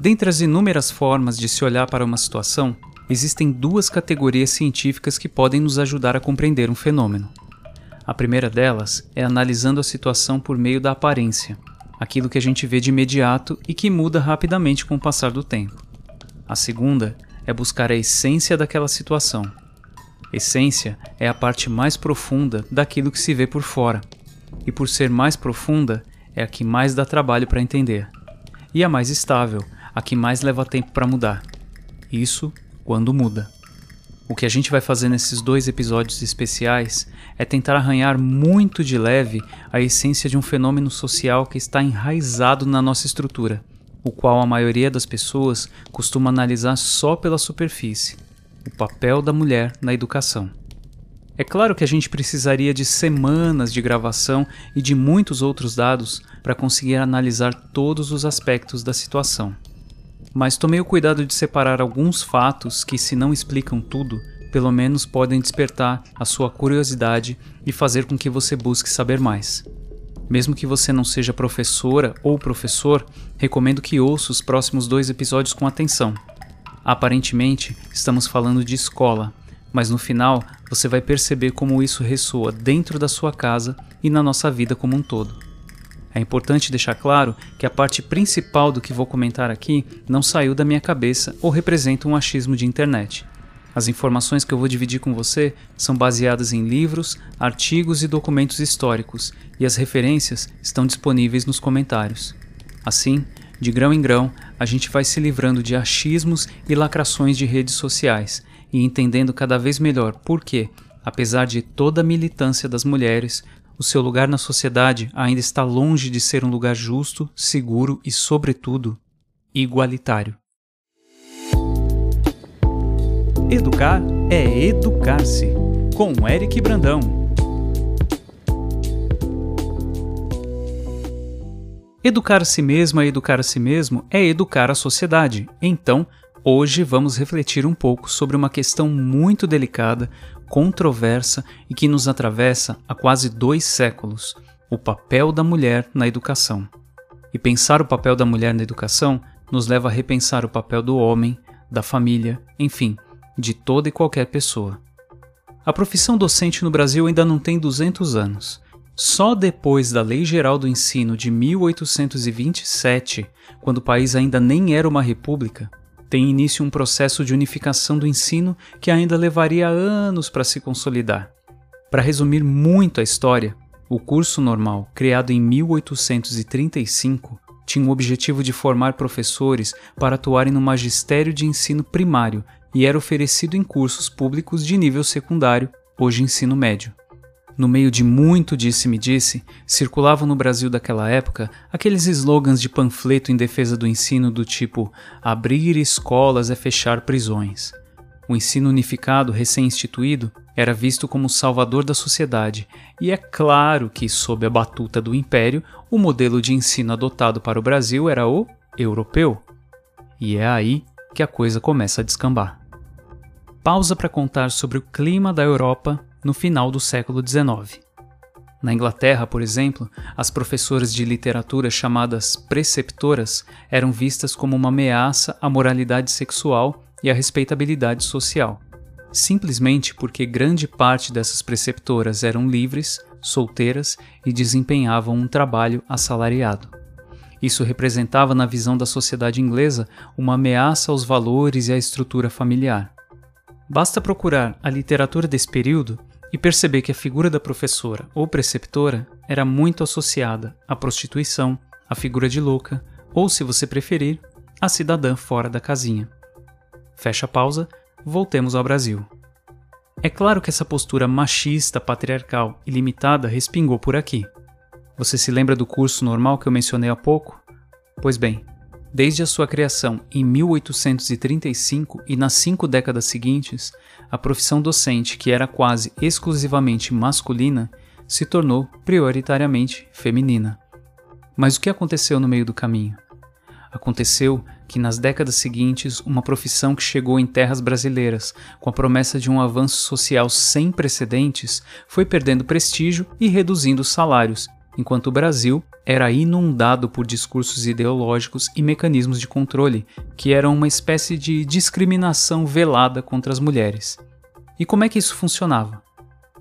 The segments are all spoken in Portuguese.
Dentre as inúmeras formas de se olhar para uma situação, existem duas categorias científicas que podem nos ajudar a compreender um fenômeno. A primeira delas é analisando a situação por meio da aparência, aquilo que a gente vê de imediato e que muda rapidamente com o passar do tempo. A segunda é buscar a essência daquela situação. Essência é a parte mais profunda daquilo que se vê por fora, e por ser mais profunda, é a que mais dá trabalho para entender, e a mais estável, a que mais leva tempo para mudar. Isso quando muda. O que a gente vai fazer nesses dois episódios especiais é tentar arranhar muito de leve a essência de um fenômeno social que está enraizado na nossa estrutura, o qual a maioria das pessoas costuma analisar só pela superfície: o papel da mulher na educação. É claro que a gente precisaria de semanas de gravação e de muitos outros dados para conseguir analisar todos os aspectos da situação mas tomei o cuidado de separar alguns fatos que, se não explicam tudo, pelo menos podem despertar a sua curiosidade e fazer com que você busque saber mais. Mesmo que você não seja professora ou professor, recomendo que ouça os próximos dois episódios com atenção. Aparentemente, estamos falando de escola, mas no final você vai perceber como isso ressoa dentro da sua casa e na nossa vida como um todo. É importante deixar claro que a parte principal do que vou comentar aqui não saiu da minha cabeça ou representa um achismo de internet. As informações que eu vou dividir com você são baseadas em livros, artigos e documentos históricos, e as referências estão disponíveis nos comentários. Assim, de grão em grão, a gente vai se livrando de achismos e lacrações de redes sociais e entendendo cada vez melhor por que, apesar de toda a militância das mulheres, o seu lugar na sociedade ainda está longe de ser um lugar justo, seguro e, sobretudo, igualitário. Educar é educar-se, com Eric Brandão. Educar a si mesmo a educar a si mesmo é educar a sociedade. Então, hoje vamos refletir um pouco sobre uma questão muito delicada, controversa e que nos atravessa há quase dois séculos: o papel da mulher na educação. E pensar o papel da mulher na educação nos leva a repensar o papel do homem, da família, enfim, de toda e qualquer pessoa. A profissão docente no Brasil ainda não tem 200 anos. Só depois da Lei Geral do Ensino de 1827, quando o país ainda nem era uma república, tem início um processo de unificação do ensino que ainda levaria anos para se consolidar. Para resumir muito a história, o curso normal, criado em 1835, tinha o objetivo de formar professores para atuarem no magistério de ensino primário e era oferecido em cursos públicos de nível secundário, hoje ensino médio. No meio de muito disse-me-disse, circulavam no Brasil daquela época aqueles slogans de panfleto em defesa do ensino do tipo abrir escolas é fechar prisões. O ensino unificado recém-instituído era visto como o salvador da sociedade, e é claro que, sob a batuta do Império, o modelo de ensino adotado para o Brasil era o europeu. E é aí que a coisa começa a descambar. Pausa para contar sobre o clima da Europa no final do século XIX. Na Inglaterra, por exemplo, as professoras de literatura chamadas preceptoras eram vistas como uma ameaça à moralidade sexual e à respeitabilidade social, simplesmente porque grande parte dessas preceptoras eram livres, solteiras e desempenhavam um trabalho assalariado. Isso representava, na visão da sociedade inglesa, uma ameaça aos valores e à estrutura familiar. Basta procurar a literatura desse período e perceber que a figura da professora ou preceptora era muito associada à prostituição, à figura de louca, ou, se você preferir, à cidadã fora da casinha. Fecha a pausa, voltemos ao Brasil. É claro que essa postura machista, patriarcal e limitada respingou por aqui. Você se lembra do curso normal que eu mencionei há pouco? Pois bem, Desde a sua criação em 1835 e nas cinco décadas seguintes, a profissão docente, que era quase exclusivamente masculina, se tornou prioritariamente feminina. Mas o que aconteceu no meio do caminho? Aconteceu que nas décadas seguintes, uma profissão que chegou em terras brasileiras com a promessa de um avanço social sem precedentes foi perdendo prestígio e reduzindo os salários, enquanto o Brasil era inundado por discursos ideológicos e mecanismos de controle, que eram uma espécie de discriminação velada contra as mulheres. E como é que isso funcionava?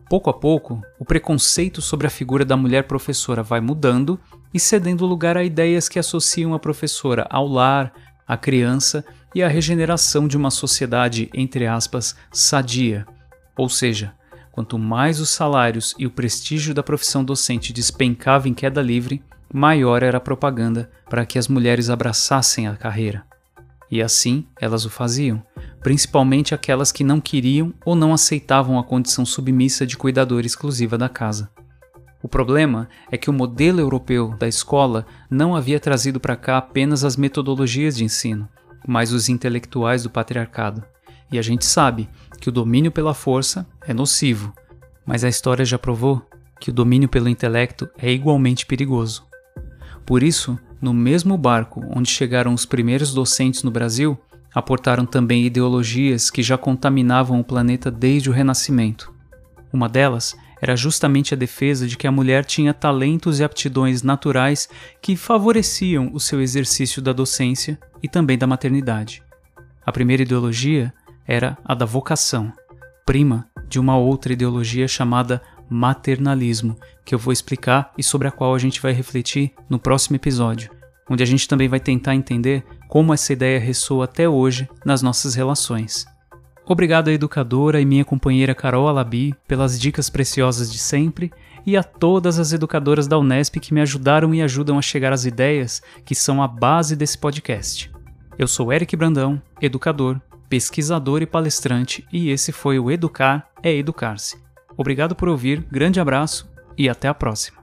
Pouco a pouco, o preconceito sobre a figura da mulher professora vai mudando e cedendo lugar a ideias que associam a professora ao lar, à criança e à regeneração de uma sociedade, entre aspas, sadia. Ou seja, quanto mais os salários e o prestígio da profissão docente despencava em queda livre, maior era a propaganda para que as mulheres abraçassem a carreira. E assim elas o faziam, principalmente aquelas que não queriam ou não aceitavam a condição submissa de cuidadora exclusiva da casa. O problema é que o modelo europeu da escola não havia trazido para cá apenas as metodologias de ensino, mas os intelectuais do patriarcado. E a gente sabe que o domínio pela força é nocivo, mas a história já provou que o domínio pelo intelecto é igualmente perigoso. Por isso, no mesmo barco onde chegaram os primeiros docentes no Brasil, aportaram também ideologias que já contaminavam o planeta desde o Renascimento. Uma delas era justamente a defesa de que a mulher tinha talentos e aptidões naturais que favoreciam o seu exercício da docência e também da maternidade. A primeira ideologia era a da vocação, prima de uma outra ideologia chamada maternalismo, que eu vou explicar e sobre a qual a gente vai refletir no próximo episódio, onde a gente também vai tentar entender como essa ideia ressoa até hoje nas nossas relações. Obrigado à educadora e minha companheira Carol Alabi pelas dicas preciosas de sempre e a todas as educadoras da Unesp que me ajudaram e ajudam a chegar às ideias que são a base desse podcast. Eu sou Eric Brandão, educador, pesquisador e palestrante, e esse foi o Educar é Educar-se. Obrigado por ouvir, grande abraço e até a próxima.